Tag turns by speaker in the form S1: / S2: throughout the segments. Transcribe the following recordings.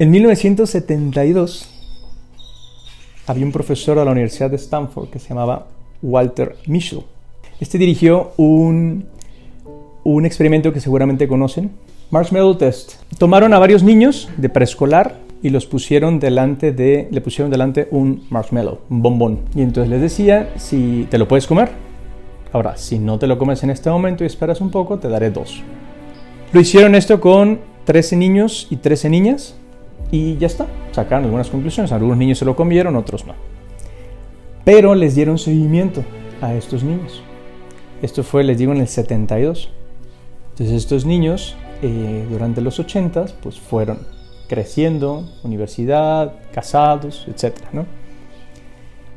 S1: En 1972 había un profesor de la Universidad de Stanford que se llamaba Walter Mischel. Este dirigió un, un experimento que seguramente conocen, Marshmallow Test. Tomaron a varios niños de preescolar y los pusieron delante de, le pusieron delante un marshmallow, un bombón. Y entonces les decía si te lo puedes comer. Ahora, si no te lo comes en este momento y esperas un poco, te daré dos. Lo hicieron esto con 13 niños y 13 niñas y ya está. Sacaron algunas conclusiones. Algunos niños se lo comieron, otros no. Pero les dieron seguimiento a estos niños. Esto fue, les digo, en el 72. Entonces estos niños eh, durante los 80 pues fueron creciendo, universidad, casados, etc.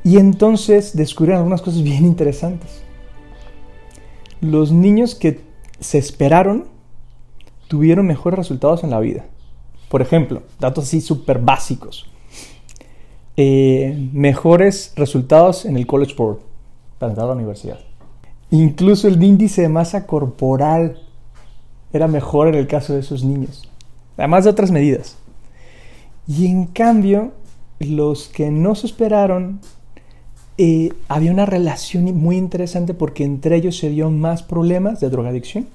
S1: Y entonces descubrieron algunas cosas bien interesantes. Los niños que se esperaron tuvieron mejores resultados en la vida. Por ejemplo, datos así súper básicos. Eh, mejores resultados en el College Board para entrar a la universidad. Incluso el índice de masa corporal era mejor en el caso de esos niños. Además de otras medidas. Y en cambio, los que no se esperaron, eh, había una relación muy interesante porque entre ellos se dio más problemas de drogadicción,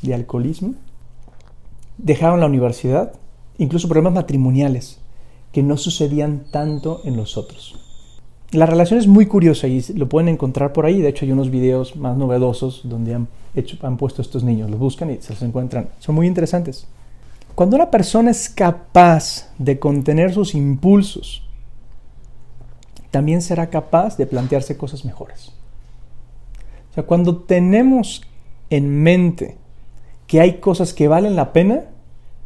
S1: de alcoholismo. Dejaron la universidad, incluso problemas matrimoniales, que no sucedían tanto en los otros. La relación es muy curiosa y lo pueden encontrar por ahí. De hecho, hay unos videos más novedosos donde han, hecho, han puesto a estos niños. Los buscan y se los encuentran. Son muy interesantes. Cuando una persona es capaz de contener sus impulsos, también será capaz de plantearse cosas mejores. O sea, cuando tenemos en mente que hay cosas que valen la pena,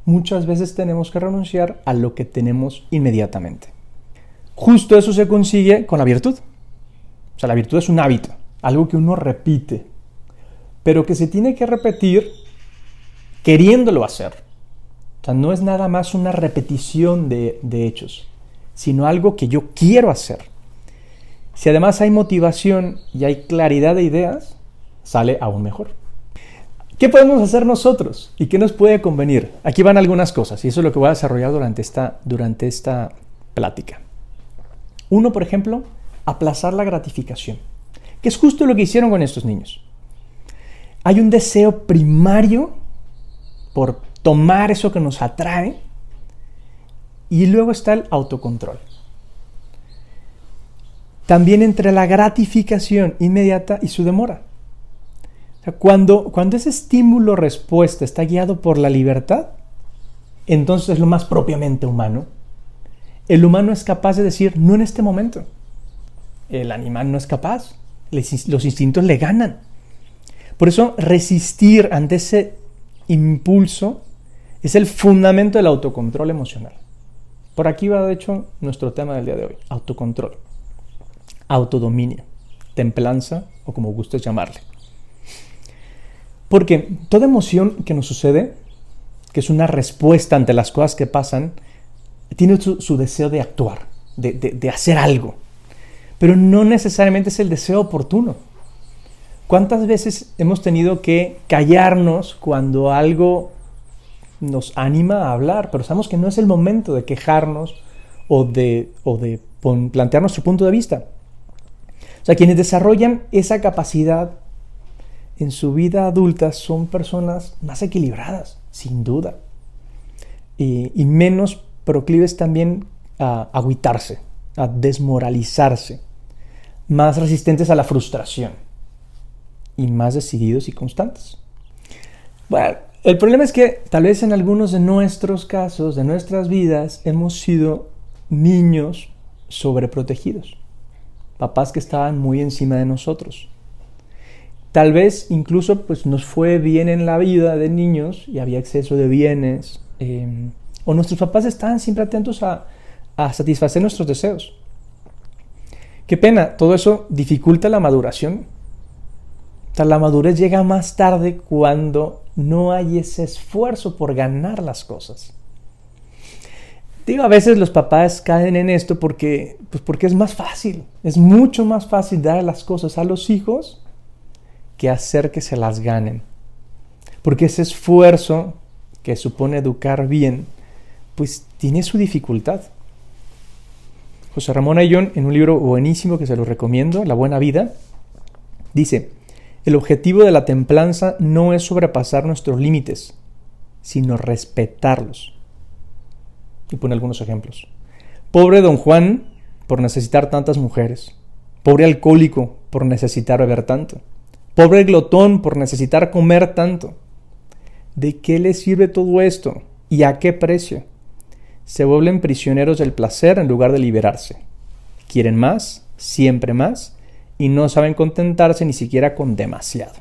S1: muchas veces tenemos que renunciar a lo que tenemos inmediatamente. Justo eso se consigue con la virtud. O sea, la virtud es un hábito, algo que uno repite, pero que se tiene que repetir queriéndolo hacer. O sea, no es nada más una repetición de, de hechos, sino algo que yo quiero hacer. Si además hay motivación y hay claridad de ideas, sale aún mejor. ¿Qué podemos hacer nosotros y qué nos puede convenir? Aquí van algunas cosas y eso es lo que voy a desarrollar durante esta, durante esta plática. Uno, por ejemplo, aplazar la gratificación, que es justo lo que hicieron con estos niños. Hay un deseo primario por tomar eso que nos atrae y luego está el autocontrol. También entre la gratificación inmediata y su demora. Cuando, cuando ese estímulo-respuesta está guiado por la libertad, entonces es lo más propiamente humano el humano es capaz de decir, no en este momento. El animal no es capaz. Los instintos le ganan. Por eso resistir ante ese impulso es el fundamento del autocontrol emocional. Por aquí va, de hecho, nuestro tema del día de hoy. Autocontrol. Autodominio. Templanza o como gustes llamarle. Porque toda emoción que nos sucede, que es una respuesta ante las cosas que pasan, tiene su, deseo de actuar, de, hacer algo, pero no necesariamente es el deseo oportuno. ¿Cuántas veces hemos tenido que callarnos cuando algo nos anima a hablar, pero sabemos que no es el momento de quejarnos o de, o de plantear nuestro punto de vista? O sea, quienes desarrollan esa capacidad en su vida adulta son personas más equilibradas, sin duda, y, menos proclives también a agüitarse, a desmoralizarse, más resistentes a la frustración y más decididos y constantes. Bueno, el problema es que tal vez en algunos de nuestros casos, de nuestras vidas, hemos sido niños sobreprotegidos, papás que estaban muy encima de nosotros. Tal vez incluso pues, nos fue bien en la vida de niños y había exceso de bienes, em, o nuestros papás estaban siempre atentos a, satisfacer nuestros deseos. Qué pena, todo eso dificulta la maduración. la madurez llega más tarde cuando no hay ese esfuerzo por ganar las cosas. Digo, a veces los papás caen en esto porque, pues porque es más fácil, es mucho más fácil dar las cosas a los hijos que hacer que se las ganen. Porque ese esfuerzo que supone educar bien, pues tiene su dificultad. José Ramón Ayllón, en un libro buenísimo que se lo recomiendo, La Buena Vida, dice, el objetivo de la templanza no es sobrepasar nuestros límites, sino respetarlos. Y pone algunos ejemplos. Pobre don Juan por necesitar tantas mujeres. Pobre alcohólico por necesitar beber tanto. Pobre glotón por necesitar comer tanto. ¿De qué le sirve todo esto? ¿Y a qué precio? Se vuelven prisioneros del placer en lugar de liberarse. Quieren más, siempre más, y no saben contentarse ni siquiera con demasiado.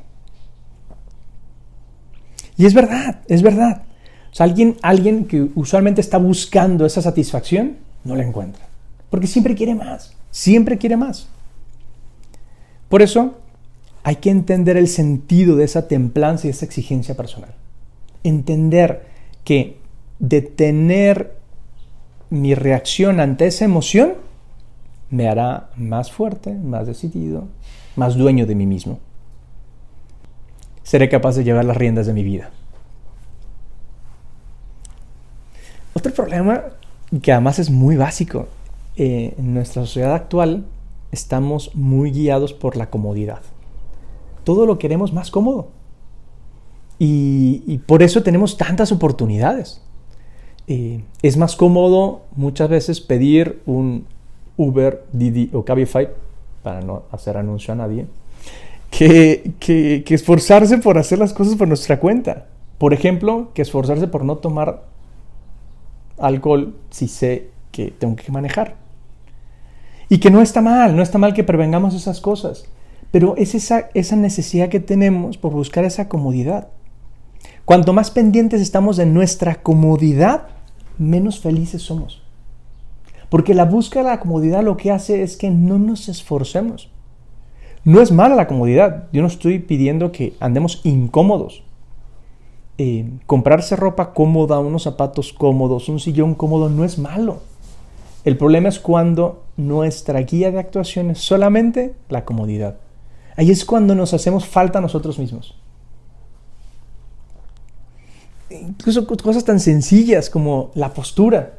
S1: Y es verdad, es verdad. Alguien, alguien que usualmente está buscando esa satisfacción, no la encuentra. Porque siempre quiere más, siempre quiere más. Por eso hay que entender el sentido de esa templanza y esa exigencia personal. Entender que detener mi reacción ante esa emoción me hará más fuerte, más decidido, más dueño de mí mismo. Seré capaz de llevar las riendas de mi vida. Otro problema que además es muy básico. Eh, en nuestra sociedad actual estamos muy guiados por la comodidad. Todo lo queremos más cómodo. Y, por eso tenemos tantas oportunidades. Eh, es más cómodo muchas veces pedir un Uber, Didi o Cabify, para no hacer anuncio a nadie, que, que, que esforzarse por hacer las cosas por nuestra cuenta. Por ejemplo, que esforzarse por no tomar alcohol si sé que tengo que manejar. Y que no está mal, no está mal que prevengamos esas cosas, pero es esa, necesidad que tenemos por buscar esa comodidad. Cuanto más pendientes estamos de nuestra comodidad, menos felices somos. Porque la búsqueda de la comodidad lo que hace es que no nos esforcemos. No es mala la comodidad. Yo no estoy pidiendo que andemos incómodos. Eh, comprarse ropa cómoda, unos zapatos cómodos, un sillón cómodo no es malo. El problema es cuando nuestra guía de actuación es solamente la comodidad. Ahí es cuando nos hacemos falta a nosotros mismos. Incluso cosas tan sencillas como la postura.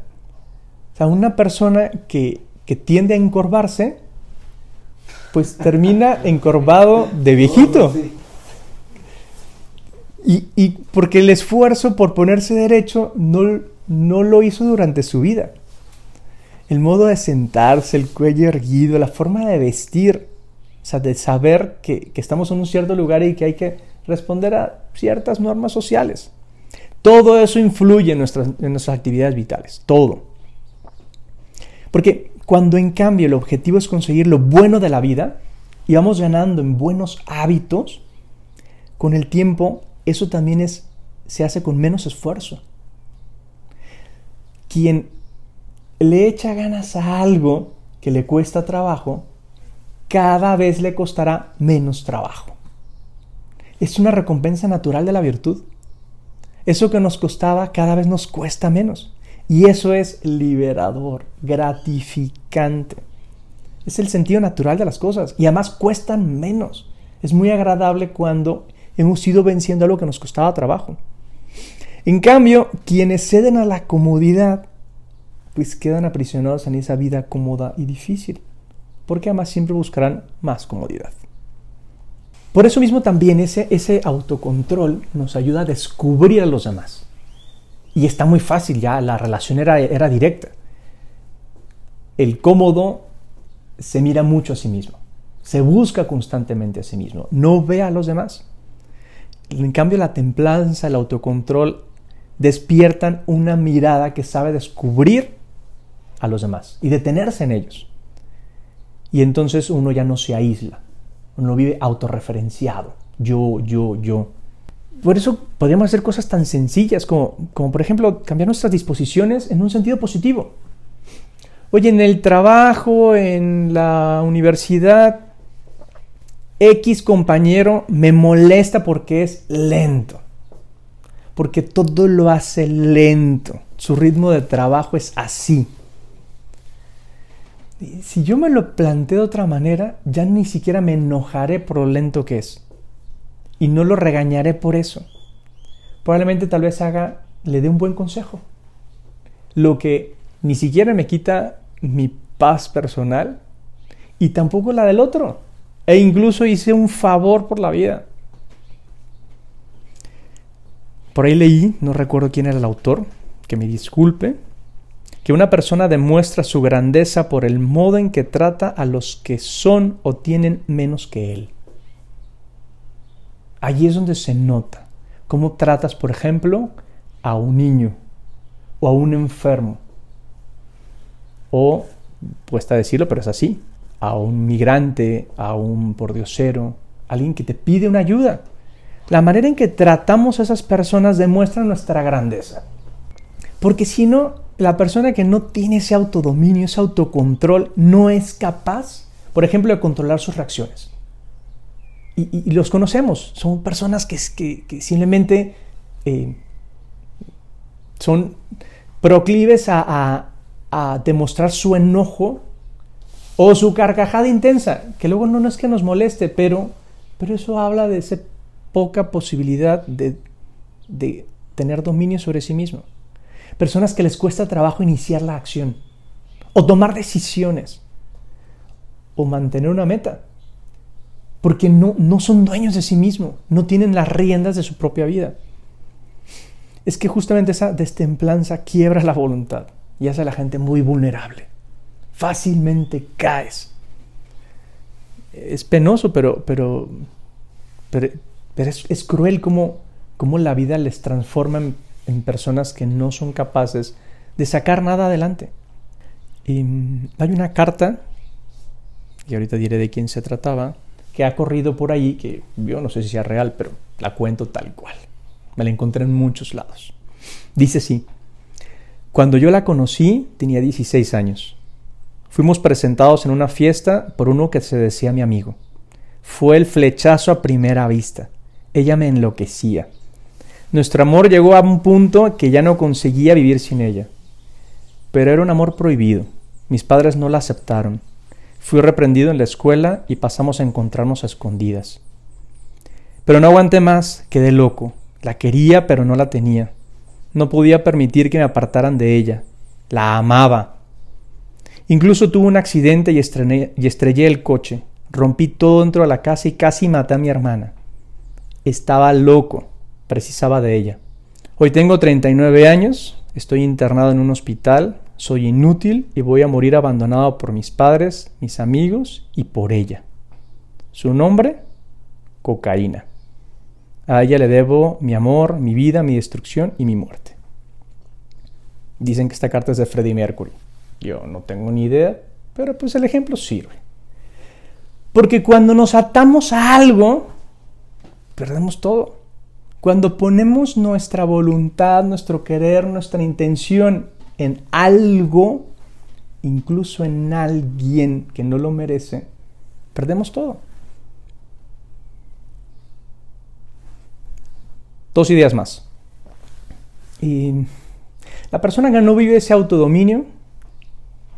S1: O sea, una persona que, que tiende a encorvarse, pues termina encorvado de viejito. Y, porque el esfuerzo por ponerse derecho no, no lo hizo durante su vida. El modo de sentarse, el cuello erguido, la forma de vestir, sea, de saber que, estamos en un cierto lugar y que hay que responder a ciertas normas sociales. Todo eso influye en nuestras, en nuestras actividades vitales, todo. Porque cuando en cambio el objetivo es conseguir lo bueno de la vida y vamos ganando en buenos hábitos, con el tiempo eso también es, se hace con menos esfuerzo. Quien le echa ganas a algo que le cuesta trabajo, cada vez le costará menos trabajo. Es una recompensa natural de la virtud. Eso que nos costaba cada vez nos cuesta menos. Y eso es liberador, gratificante. Es el sentido natural de las cosas. Y además cuestan menos. Es muy agradable cuando hemos ido venciendo algo que nos costaba trabajo. En cambio, quienes ceden a la comodidad, pues quedan aprisionados en esa vida cómoda y difícil, porque además siempre buscarán más comodidad. Por eso mismo también ese, ese autocontrol nos ayuda a descubrir a los demás. Y está muy fácil, ya la relación era, era directa. El cómodo se mira mucho a sí mismo, se busca constantemente a sí mismo, no ve a los demás. En cambio, la templanza, el autocontrol despiertan una mirada que sabe descubrir a los demás y detenerse en ellos. Y entonces uno ya no se aísla, uno vive autorreferenciado, yo, yo, yo. Por eso podríamos hacer cosas tan sencillas como, como, por ejemplo, cambiar nuestras disposiciones en un sentido positivo. Oye, en el trabajo, en la universidad, X compañero me molesta porque es lento. Porque todo lo hace lento. Su ritmo de trabajo es así. Si yo me lo planteo de otra manera, ya ni siquiera me enojaré por lo lento que es. Y no lo regañaré por eso. Probablemente tal vez haga, le dé un buen consejo. lo que ni siquiera me quita mi paz personal y tampoco la del otro. E incluso hice un favor por la vida. Por ahí leí, no recuerdo quién era el autor, que me disculpe, que una persona demuestra su grandeza por el modo en que trata a los que son o tienen menos que él. Allí es donde se nota cómo tratas, por ejemplo, a un niño o a un enfermo. O, cuesta decirlo, pero es así, a un migrante, a un pordiosero, alguien que te pide una ayuda. La manera en que tratamos a esas personas demuestra nuestra grandeza. Porque si no, la persona que no tiene ese autodominio, ese autocontrol, no es capaz, por ejemplo, de controlar sus reacciones. Y, los conocemos, son personas que, simplemente eh, son proclives a, demostrar su enojo o su carcajada intensa, que luego no, es que nos moleste, pero, pero eso habla de esa poca posibilidad de, de tener dominio sobre sí mismo. Personas que les cuesta trabajo iniciar la acción, o tomar decisiones, o mantener una meta, porque no, no son dueños de sí mismos, no tienen las riendas de su propia vida es que justamente esa destemplanza quiebra la voluntad y hace a la gente muy vulnerable. Fácilmente caes. Es penoso, pero, pero, pero, es, cruel como, la vida les transforma en, en, personas que no son capaces de sacar nada adelante. Y hay una carta, y ahorita diré de quién se trataba, que ha corrido por ahí, que yo no sé si sea real, pero la cuento tal cual. Me la encontré en muchos lados. Dice así, cuando yo la conocí tenía 16 años. Fuimos presentados en una fiesta por uno que se decía mi amigo. Fue el flechazo a primera vista. Ella me enloquecía. Nuestro amor llegó a un punto que ya no conseguía vivir sin ella. Pero era un amor prohibido. Mis padres no la aceptaron. Fui reprendido en la escuela y pasamos a encontrarnos a escondidas. Pero no aguanté más, quedé loco. La quería, pero no la tenía. No podía permitir que me apartaran de ella. La amaba. Incluso tuve un accidente y, y estrellé el coche. Rompí todo dentro de la casa y casi maté a mi hermana. Estaba loco. Precisaba de ella. Hoy tengo 39 años, estoy internado en un hospital, soy inútil y voy a morir abandonado por mis padres, mis amigos y por ella. Su nombre, cocaína. A ella le debo mi amor, mi vida, mi destrucción y mi muerte. Dicen que esta carta es de Freddie Mercury. Yo no tengo ni idea, pero pues el ejemplo sirve. Porque cuando nos atamos a algo, perdemos todo. Cuando ponemos nuestra voluntad, nuestro querer, nuestra intención en algo, incluso en alguien que no lo merece, perdemos todo. Dos ideas más. Y la persona que no vive ese autodominio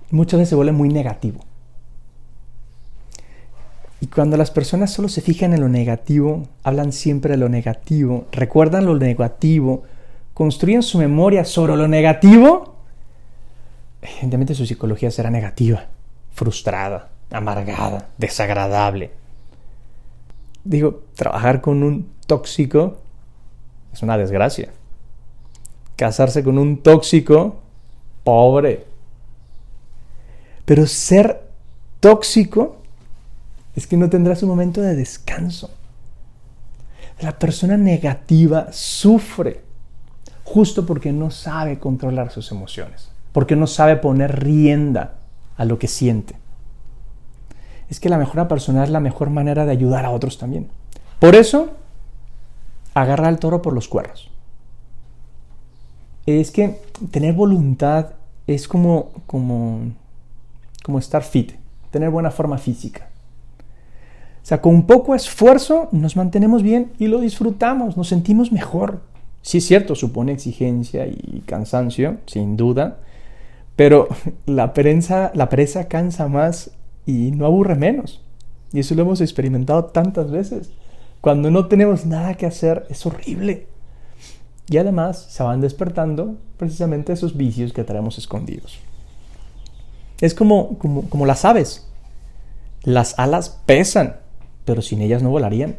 S1: muchas veces se vuelve muy negativo. Y cuando las personas solo se fijan en lo negativo, hablan siempre de lo negativo, recuerdan lo negativo, construyen su memoria sobre lo negativo, evidentemente su psicología será negativa, frustrada, amargada, desagradable. Digo, trabajar con un tóxico es una desgracia. Casarse con un tóxico, pobre. Pero ser tóxico es que no tendrás un momento de descanso. La persona negativa sufre justo porque no sabe controlar sus emociones, porque no sabe poner rienda a lo que siente. Es que la mejora personal es la mejor manera de ayudar a otros también. Por eso agarra al toro por los cuernos. Es que tener voluntad es como, como, como estar fit, tener buena forma física. O sea, con poco esfuerzo nos mantenemos bien y lo disfrutamos, nos sentimos mejor. Sí es cierto, supone exigencia y cansancio, sin duda, pero la prensa, la presa cansa más y no aburre menos. Y eso lo hemos experimentado tantas veces. Cuando no tenemos nada que hacer, es horrible. Y además se van despertando precisamente esos vicios que traemos escondidos. Es como, como, como las aves. Las alas pesan, pero sin ellas no volarían.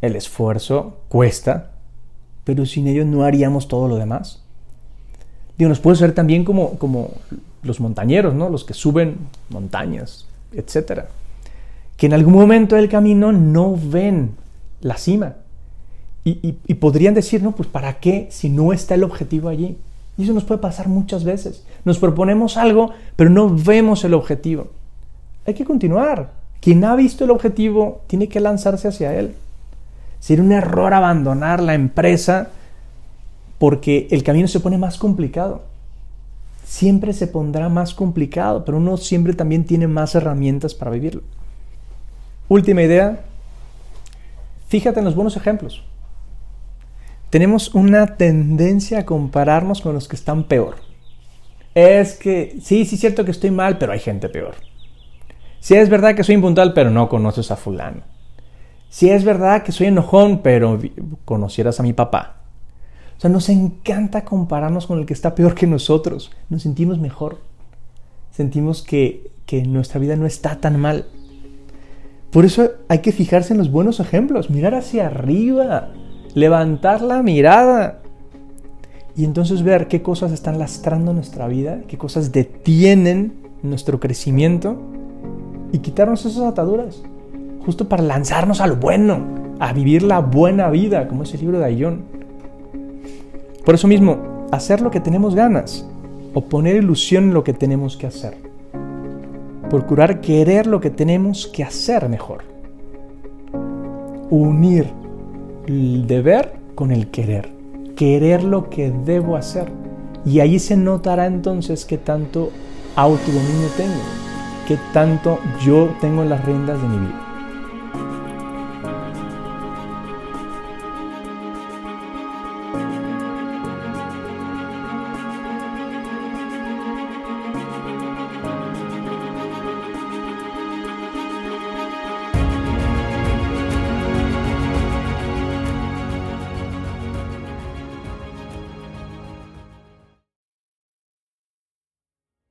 S1: El esfuerzo cuesta, pero sin ellos no haríamos todo lo demás. Digo, nos puede ser también como, como los montañeros, ¿no? Los que suben montañas, etcétera. Que en algún momento del camino no ven la cima. Y, y, podrían decir, no, pues ¿para qué si no está el objetivo allí? Y eso nos puede pasar muchas veces. Nos proponemos algo, pero no vemos el objetivo. Hay que continuar. Quien ha visto el objetivo tiene que lanzarse hacia él. Sería un error abandonar la empresa porque el camino se pone más complicado. Siempre se pondrá más complicado, pero uno siempre también tiene más herramientas para vivirlo. Última idea, fíjate en los buenos ejemplos. Tenemos una tendencia a compararnos con los que están peor. Es que, sí, sí es cierto que estoy mal, pero hay gente peor. Sí es verdad que soy impuntual, pero no conoces a fulano. Si es verdad que soy enojón, pero conocieras a mi papá. O sea, nos encanta compararnos con el que está peor que nosotros. Nos sentimos mejor. Sentimos que, que nuestra vida no está tan mal. Por eso hay que fijarse en los buenos ejemplos, mirar hacia arriba, levantar la mirada y entonces ver qué cosas están lastrando nuestra vida, qué cosas detienen nuestro crecimiento y quitarnos esas ataduras justo para lanzarnos a lo bueno, a vivir la buena vida, como es el libro de Ayón. Por eso mismo, hacer lo que tenemos ganas o poner ilusión en lo que tenemos que hacer. Procurar querer lo que tenemos que hacer mejor. Unir el deber con el querer. Querer lo que debo hacer. Y ahí se notará entonces qué tanto autodominio tengo, qué tanto yo tengo las riendas de mi vida.